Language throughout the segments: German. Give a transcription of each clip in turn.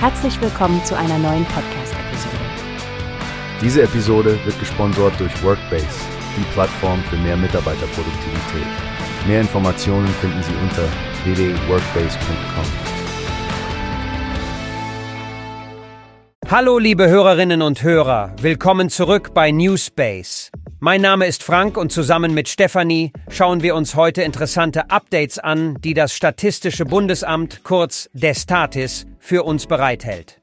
Herzlich willkommen zu einer neuen Podcast-Episode. Diese Episode wird gesponsert durch Workbase, die Plattform für mehr Mitarbeiterproduktivität. Mehr Informationen finden Sie unter www.workbase.com. Hallo liebe Hörerinnen und Hörer, willkommen zurück bei Newspace. Mein Name ist Frank und zusammen mit Stefanie schauen wir uns heute interessante Updates an, die das Statistische Bundesamt, kurz Destatis, für uns bereithält.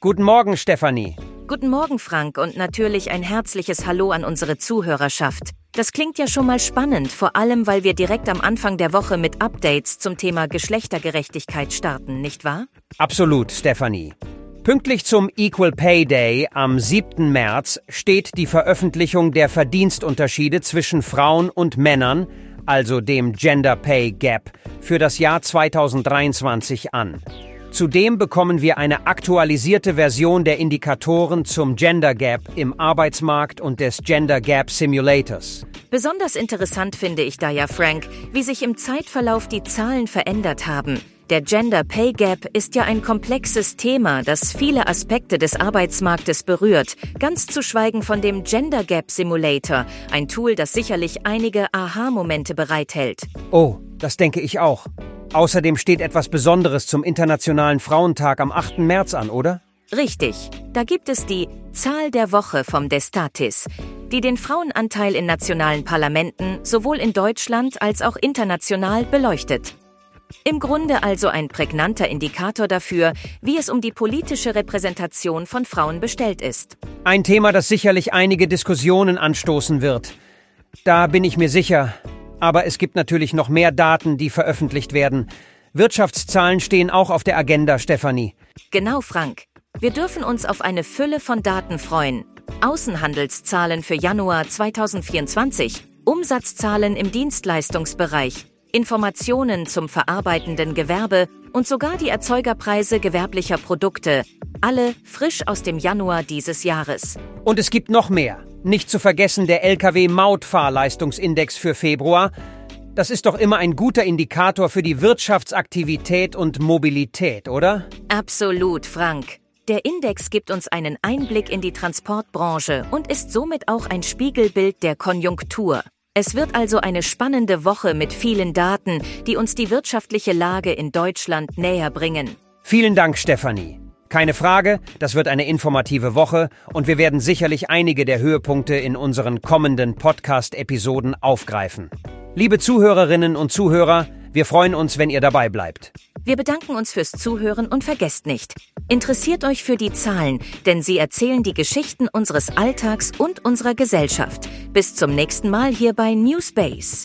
Guten Morgen, Stefanie. Guten Morgen, Frank, und natürlich ein herzliches Hallo an unsere Zuhörerschaft. Das klingt ja schon mal spannend, vor allem weil wir direkt am Anfang der Woche mit Updates zum Thema Geschlechtergerechtigkeit starten, nicht wahr? Absolut, Stefanie. Pünktlich zum Equal Pay Day am 7. März steht die Veröffentlichung der Verdienstunterschiede zwischen Frauen und Männern, also dem Gender Pay Gap, für das Jahr 2023 an. Zudem bekommen wir eine aktualisierte Version der Indikatoren zum Gender Gap im Arbeitsmarkt und des Gender Gap Simulators. Besonders interessant finde ich da ja, Frank, wie sich im Zeitverlauf die Zahlen verändert haben. Der Gender Pay Gap ist ja ein komplexes Thema, das viele Aspekte des Arbeitsmarktes berührt, ganz zu schweigen von dem Gender Gap Simulator, ein Tool, das sicherlich einige Aha-Momente bereithält. Oh, das denke ich auch. Außerdem steht etwas Besonderes zum Internationalen Frauentag am 8. März an, oder? Richtig. Da gibt es die Zahl der Woche vom Destatis, die den Frauenanteil in nationalen Parlamenten sowohl in Deutschland als auch international beleuchtet. Im Grunde also ein prägnanter Indikator dafür, wie es um die politische Repräsentation von Frauen bestellt ist. Ein Thema, das sicherlich einige Diskussionen anstoßen wird. Da bin ich mir sicher. Aber es gibt natürlich noch mehr Daten, die veröffentlicht werden. Wirtschaftszahlen stehen auch auf der Agenda, Stefanie. Genau, Frank. Wir dürfen uns auf eine Fülle von Daten freuen. Außenhandelszahlen für Januar 2024, Umsatzzahlen im Dienstleistungsbereich, Informationen zum verarbeitenden Gewerbe und sogar die Erzeugerpreise gewerblicher Produkte, alle frisch aus dem Januar dieses Jahres. Und es gibt noch mehr. Nicht zu vergessen der Lkw-Mautfahrleistungsindex für Februar. Das ist doch immer ein guter Indikator für die Wirtschaftsaktivität und Mobilität, oder? Absolut, Frank. Der Index gibt uns einen Einblick in die Transportbranche und ist somit auch ein Spiegelbild der Konjunktur. Es wird also eine spannende Woche mit vielen Daten, die uns die wirtschaftliche Lage in Deutschland näher bringen. Vielen Dank, Stefanie. Keine Frage, das wird eine informative Woche und wir werden sicherlich einige der Höhepunkte in unseren kommenden Podcast-Episoden aufgreifen. Liebe Zuhörerinnen und Zuhörer, wir freuen uns, wenn ihr dabei bleibt. Wir bedanken uns fürs Zuhören und vergesst nicht, interessiert euch für die Zahlen, denn sie erzählen die Geschichten unseres Alltags und unserer Gesellschaft. Bis zum nächsten Mal hier bei Newspace